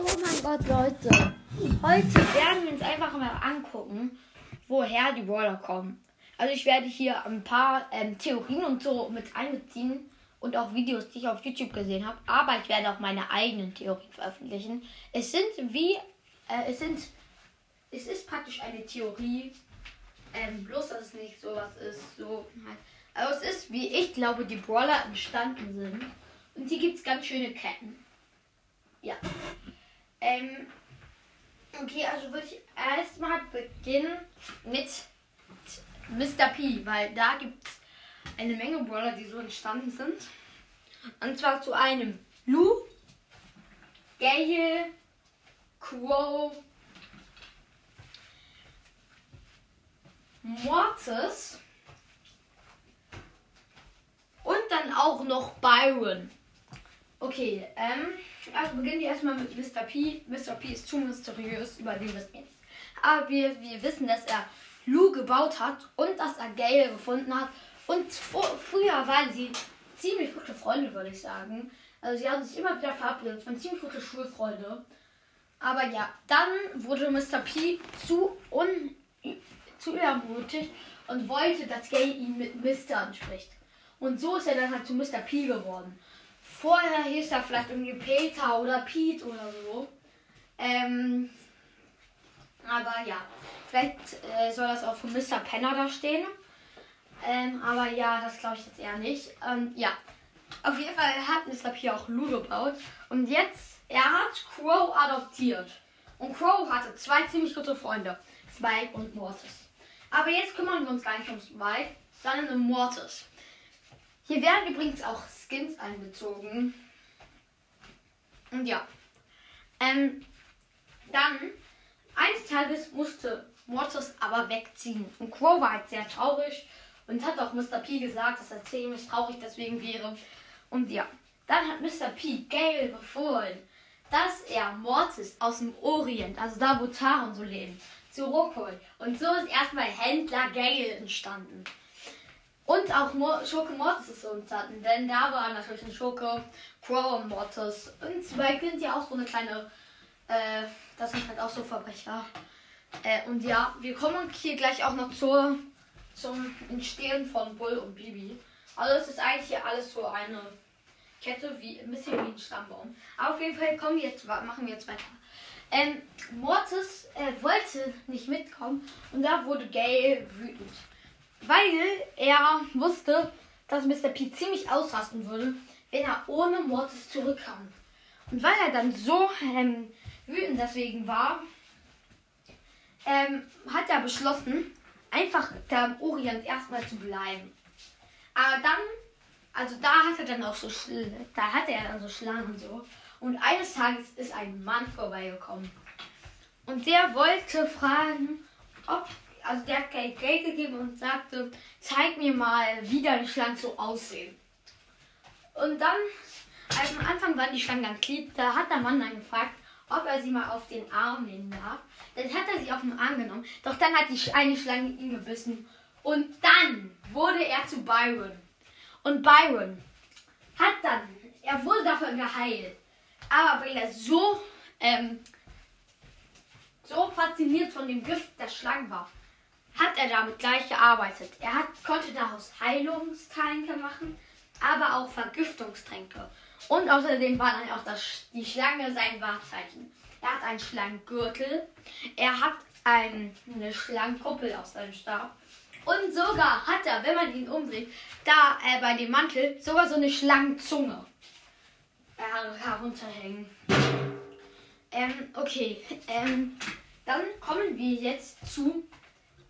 Oh mein Gott, Leute. Heute werden wir uns einfach mal angucken, woher die Brawler kommen. Also ich werde hier ein paar ähm, Theorien und so mit einbeziehen und auch Videos, die ich auf YouTube gesehen habe. Aber ich werde auch meine eigenen Theorien veröffentlichen. Es sind wie, äh, es sind, es ist praktisch eine Theorie, ähm, bloß dass es nicht sowas ist, so. Also es ist, wie ich glaube, die Brawler entstanden sind. Und hier gibt es ganz schöne Ketten. Ja. Ähm, okay, also würde ich erstmal beginnen mit Mr. P, weil da gibt es eine Menge Brawler, die so entstanden sind. Und zwar zu einem Lou, Gale, Crow, Mortis und dann auch noch Byron. Okay, ähm, also beginnen wir erstmal mit Mr. P. Mr. P ist zu mysteriös, über den wissen wir jetzt. Aber wir, wir wissen, dass er Lou gebaut hat und dass er Gale gefunden hat. Und früher waren sie ziemlich gute Freunde, würde ich sagen. Also sie haben sich immer wieder verabredet, waren ziemlich gute Schulfreunde. Aber ja, dann wurde Mr. P zu, un, zu übermutig und wollte, dass Gale ihn mit Mr. anspricht. Und so ist er dann halt zu Mr. P geworden. Vorher hieß er vielleicht irgendwie Peter oder Pete oder so. Ähm, aber ja, vielleicht äh, soll das auch für Mr. Penner da stehen. Ähm, aber ja, das glaube ich jetzt eher nicht. Ähm, ja, auf jeden Fall hat Mr. P auch Lou gebaut. Und jetzt, er hat Crow adoptiert. Und Crow hatte zwei ziemlich gute Freunde. Spike und Mortis. Aber jetzt kümmern wir uns gar nicht um Spike, sondern um Mortis. Hier werden übrigens auch Skins einbezogen. Und ja. Ähm, dann, eines Tages musste Mortis aber wegziehen. Und Crow war halt sehr traurig und hat auch Mr. P gesagt, dass er ziemlich traurig deswegen wäre. Und ja, dann hat Mr. P Gale befohlen, dass er Mortis aus dem Orient, also da wo Taren so leben, zurückholt. Und so ist erstmal Händler Gale entstanden. Und auch Mo Schurke Mortis ist so entstanden, denn da war natürlich ein Schurke, Crow Mortis. Und zwei sind ja auch so eine kleine, äh, das sind halt auch so Verbrecher. Äh, und ja, wir kommen hier gleich auch noch zur, zum Entstehen von Bull und Bibi. Also es ist eigentlich hier alles so eine Kette, wie ein bisschen wie ein Stammbaum. Aber auf jeden Fall kommen wir jetzt, machen wir jetzt weiter. Ähm, Mortis äh, wollte nicht mitkommen und da wurde Gay wütend weil er wusste, dass Mr. P ziemlich ausrasten würde, wenn er ohne Mortis zurückkam. Und weil er dann so ähm, wütend deswegen war, ähm, hat er beschlossen, einfach da im Orient erstmal zu bleiben. Aber dann, also da hat er dann auch so, da hatte er dann so Schlangen und so. Und eines Tages ist ein Mann vorbeigekommen. Und der wollte fragen, ob also der hat Geld, Geld gegeben und sagte, zeig mir mal, wie deine Schlangen so aussehen. Und dann, also am Anfang waren die Schlangen ganz lieb, da hat der Mann dann gefragt, ob er sie mal auf den Arm nehmen darf. Dann hat er sie auf den Arm genommen, doch dann hat die eine Schlange ihn gebissen. Und dann wurde er zu Byron. Und Byron hat dann, er wurde dafür geheilt. Aber weil er so, ähm, so fasziniert von dem Gift der Schlangen war, hat er damit gleich gearbeitet. Er hat, konnte daraus Heilungstränke machen, aber auch Vergiftungstränke. Und außerdem war dann auch das, die Schlange sein Wahrzeichen. Er hat einen Schlangengürtel, er hat ein, eine Schlangenkuppel aus seinem Stab. Und sogar hat er, wenn man ihn umdreht, da äh, bei dem Mantel sogar so eine Schlangenzunge äh, herunterhängen. Ähm, okay. Ähm, dann kommen wir jetzt zu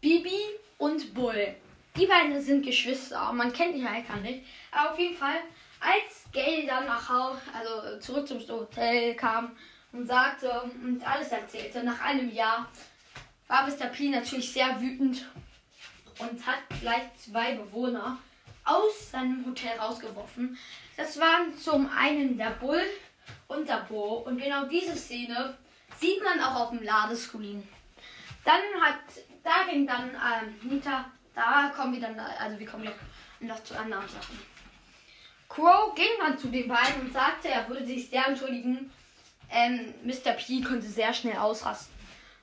Bibi und Bull. Die beiden sind Geschwister. Man kennt die halt gar nicht. Aber auf jeden Fall, als Gail dann nach Hause, also zurück zum Hotel kam und sagte und alles erzählte, nach einem Jahr war Mr. P natürlich sehr wütend und hat gleich zwei Bewohner aus seinem Hotel rausgeworfen. Das waren zum einen der Bull und der Bo. Und genau diese Szene sieht man auch auf dem Ladescreen. Dann hat da ging dann ähm, Nita, da kommen wir dann, also wir kommen noch, noch zu anderen Sachen. Crow ging dann zu den beiden und sagte, er würde sich sehr entschuldigen, ähm, Mr. P konnte sehr schnell ausrasten.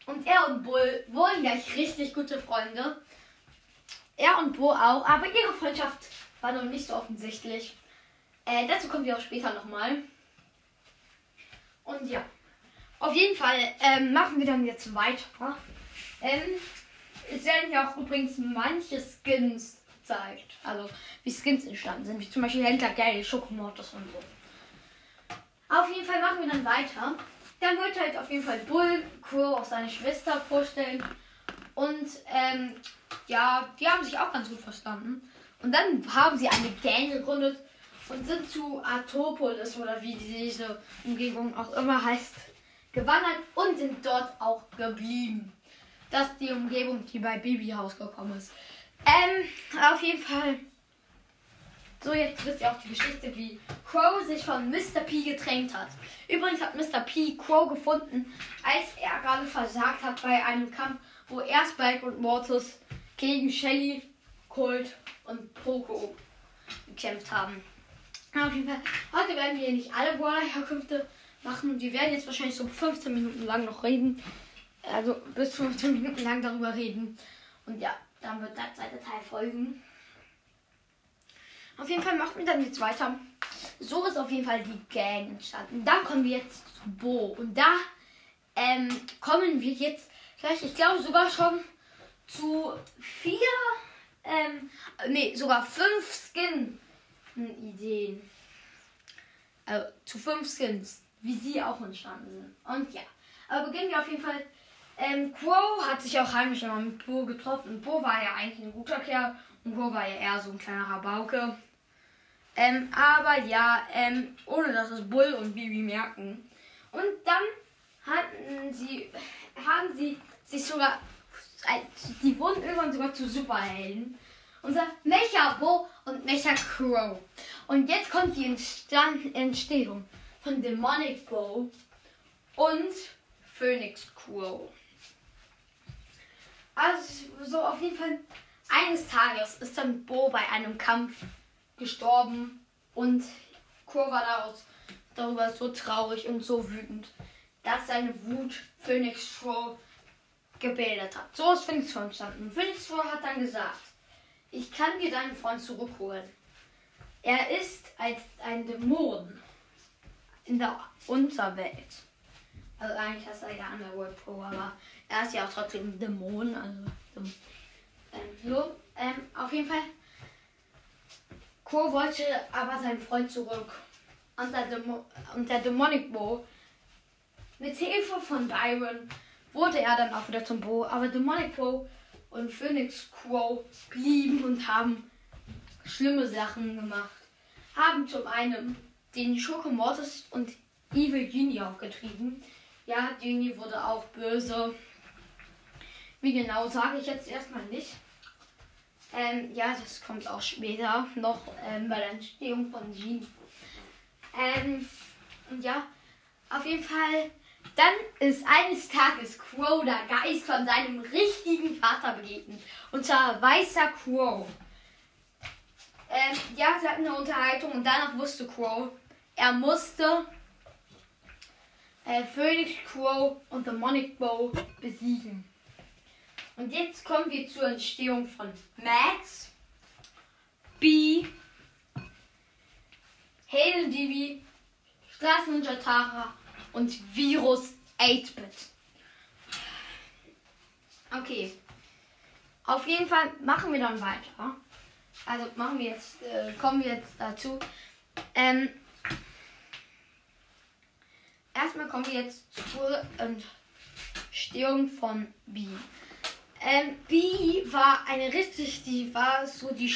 Und er und Bull wurden gleich richtig gute Freunde. Er und Bo auch, aber ihre Freundschaft war noch nicht so offensichtlich. Äh, dazu kommen wir auch später nochmal. Und ja, auf jeden Fall ähm, machen wir dann jetzt weiter. Ähm, es werden ja auch übrigens manche Skins gezeigt. Also wie Skins entstanden sind, wie zum Beispiel Händler Gary, Schokomortis und so. Auf jeden Fall machen wir dann weiter. Dann wird halt auf jeden Fall Bull Crow auch seine Schwester vorstellen. Und ähm, ja, die haben sich auch ganz gut verstanden. Und dann haben sie eine Gang gegründet und sind zu Atopolis oder wie diese Umgebung auch immer heißt, gewandert und sind dort auch geblieben. Das ist die Umgebung, die bei Baby rausgekommen ist. Ähm, auf jeden Fall. So, jetzt wisst ihr auch die Geschichte, wie Crow sich von Mr. P getränkt hat. Übrigens hat Mr. P Crow gefunden, als er gerade versagt hat bei einem Kampf, wo er Spike und Mortis gegen Shelly, Colt und Poco gekämpft haben. Auf jeden Fall, heute werden wir nicht alle Brawler-Herkünfte machen. Wir werden jetzt wahrscheinlich so 15 Minuten lang noch reden. Also bis 15 Minuten lang darüber reden. Und ja, dann wird der zweite Teil folgen. Auf jeden Fall machen wir dann jetzt weiter. So ist auf jeden Fall die Gang entstanden. Dann kommen wir jetzt zu Bo. Und da ähm, kommen wir jetzt gleich, ich glaube sogar schon zu vier, ähm, nee, sogar fünf Skin-Ideen. Also zu fünf Skins, wie sie auch entstanden sind. Und ja, aber beginnen wir auf jeden Fall. Ähm, Quo hat sich auch heimlich immer mit Bo getroffen. Bo war ja eigentlich ein guter Kerl und Quo war ja eher so ein kleiner Rabauke. Ähm, aber ja, ähm, ohne dass es Bull und Bibi merken. Und dann hatten sie, haben sie sich sogar, die wurden irgendwann sogar zu Superhelden. Unser Mecha Bo und Mecha Crow. Und jetzt kommt die Entstehung von Demonic Bo und Phoenix Crow. Also so auf jeden Fall eines Tages ist dann Bo bei einem Kampf gestorben und Crow war daraus, darüber so traurig und so wütend, dass seine Wut Phoenix Crow gebildet hat. So ist Phoenix Crow entstanden. Phoenix Crow hat dann gesagt, ich kann dir deinen Freund zurückholen. Er ist als ein Dämon in der Unterwelt. Also eigentlich heißt er ja Underworld Pro, aber er ist ja auch trotzdem ein Dämon. Also ähm, so, ähm, auf jeden Fall Co wollte aber seinen Freund zurück. Und der, Dämo und der Demonic Bo, mit Hilfe von Byron, wurde er dann auch wieder zum Bo. Aber Demonic Bo und Phoenix Crow blieben und haben schlimme Sachen gemacht. Haben zum einen den Schurke Mortis und Evil Genie aufgetrieben. Ja, Genie wurde auch böse. Wie genau sage ich jetzt erstmal nicht. Ähm, ja, das kommt auch später noch ähm, bei der Entstehung von Jean. Ähm, ja, auf jeden Fall. Dann ist eines Tages Crow der Geist von seinem richtigen Vater begegnet. Und zwar Weißer Crow. Ähm, ja, sie hatten eine Unterhaltung und danach wusste Crow, er musste äh, Phoenix Crow und Demonic Bow besiegen. Und jetzt kommen wir zur Entstehung von Max, B, Hayden DB, Straßenninja Tara und Virus 8-Bit. Okay. Auf jeden Fall machen wir dann weiter. Also machen wir jetzt, äh, kommen wir jetzt dazu. Ähm, erstmal kommen wir jetzt zur Entstehung von B. Ähm, B war eine richtig, die war so die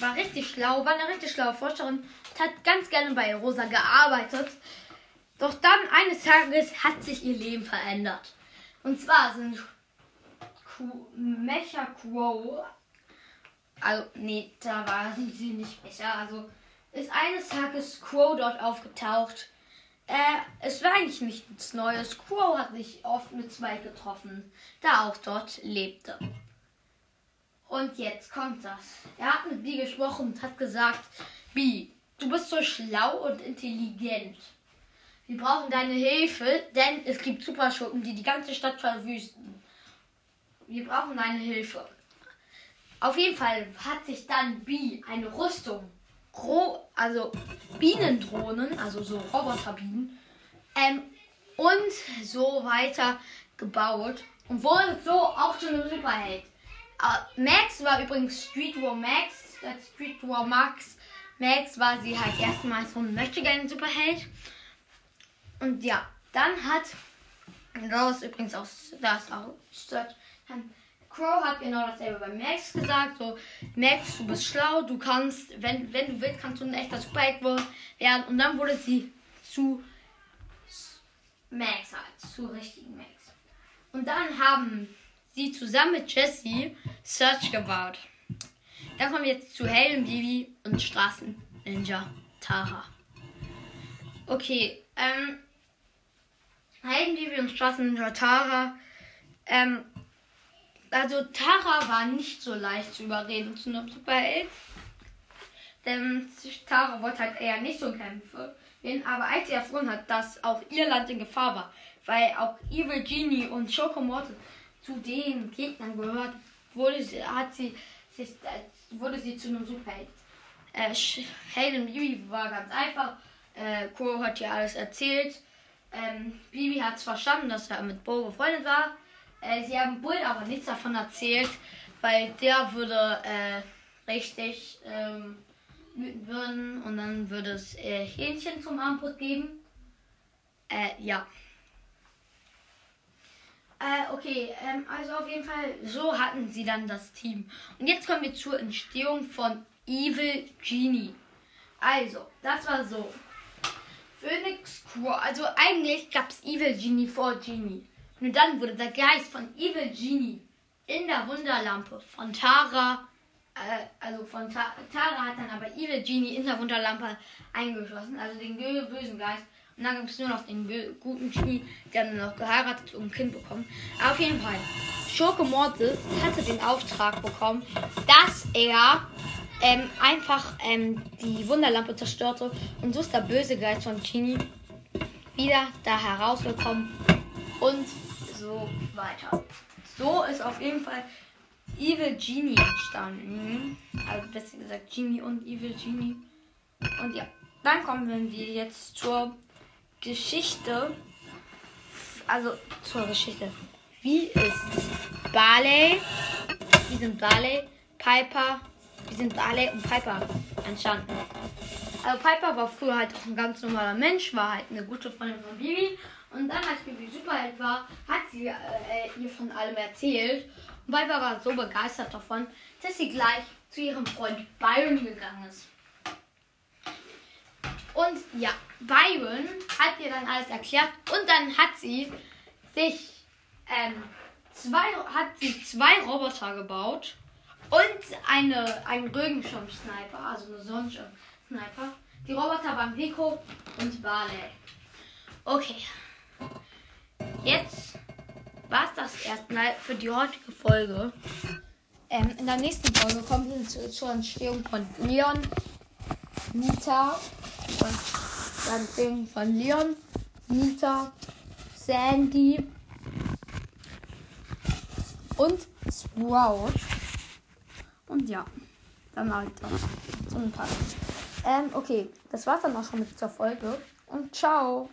war richtig schlau, war eine richtig schlaue Forscherin und hat ganz gerne bei Rosa gearbeitet. Doch dann eines Tages hat sich ihr Leben verändert. Und zwar sind Mecha Crow, also nee, da war sie nicht besser. Also ist eines Tages Crow dort aufgetaucht äh, es war eigentlich nichts Neues. Crow hat sich oft mit Spike getroffen, da auch dort lebte. Und jetzt kommt das. Er hat mit Bee gesprochen und hat gesagt, Bee, du bist so schlau und intelligent. wir brauchen deine Hilfe, denn es gibt Superschurken, die die ganze Stadt verwüsten. Wir brauchen deine Hilfe. Auf jeden Fall hat sich dann B eine Rüstung, also Bienendrohnen, also so Roboterbienen, ähm, und so weiter gebaut und wurde so auch zu einem Superheld. Uh, Max war übrigens Street War Max, äh, Street War Max. Max war sie halt erstmals so ein möchtegern Superheld. Und ja, dann hat Rose übrigens auch das auch Crow hat genau dasselbe bei Max gesagt. So, Max, du bist schlau, du kannst, wenn, wenn du willst, kannst du ein echter Superheld werden. Und dann wurde sie zu Max halt, zu richtigen Max. Und dann haben sie zusammen mit Jesse Search gebaut. Dann kommen wir jetzt zu Helden Bibi und Straßen Ninja Tara. Okay, ähm, Helden Bibi und Straßen Ninja Tara. Ähm, also Tara war nicht so leicht zu überreden zu einem Superheld. Denn Tara wollte halt eher nicht so kämpfen. Aber als sie erfahren hat, dass auch ihr Land in Gefahr war, weil auch Evil Genie und Choco Mortis zu den Gegnern gehört, wurde sie, hat sie, sich, wurde sie zu einem Superheld. Äh, Hayden Bibi war ganz einfach. Äh, Kuro hat ihr alles erzählt. Ähm, Bibi hat es verstanden, dass er mit Bo befreundet war. Äh, sie haben Bull aber nichts davon erzählt, weil der würde äh, richtig ähm, wütend würden und dann würde es äh, Hähnchen zum Abendbrot geben. Äh, ja. Äh, okay, ähm, also auf jeden Fall, so hatten sie dann das Team. Und jetzt kommen wir zur Entstehung von Evil Genie. Also, das war so. Phoenix Crew, also eigentlich gab es Evil Genie vor Genie. Nur dann wurde der Geist von Evil Genie in der Wunderlampe von Tara, äh, also von Ta Tara hat dann aber Evil Genie in der Wunderlampe eingeschlossen, also den bösen Geist. Und dann gibt es nur noch den guten Genie, der dann noch geheiratet und ein Kind bekommen. Aber auf jeden Fall, Schurke Mortis hatte den Auftrag bekommen, dass er ähm, einfach ähm, die Wunderlampe zerstörte. Und so ist der böse Geist von Genie wieder da herausgekommen. Und so weiter. So ist auf jeden Fall Evil Genie entstanden. Also besser gesagt Genie und Evil Genie. Und ja, dann kommen wir jetzt zur Geschichte. Also zur Geschichte. Wie ist Barley? Wie sind Barley, Piper, wie sind Barley und Piper entstanden? Also Piper war früher halt auch ein ganz normaler Mensch, war halt eine gute Freundin von Bibi und dann, als Bibi Superheld war, hat sie äh, ihr von allem erzählt. Und Piper war so begeistert davon, dass sie gleich zu ihrem Freund Byron gegangen ist. Und ja, Byron hat ihr dann alles erklärt und dann hat sie sich ähm, zwei, hat sie zwei Roboter gebaut und eine, einen Regenschirm-Sniper, also eine Sonnenschirm-Sniper. Die Roboter waren Rico und Barley. Okay. Jetzt war es das erstmal für die heutige Folge. Ähm, in der nächsten Folge kommen wir zu, zur Entstehung von Leon, Nita, und dann Entstehung von Leon, Nita, Sandy und Sprout. Und ja, dann halt so ein paar. Ähm, okay, das war's dann auch schon mit dieser Folge. Und ciao.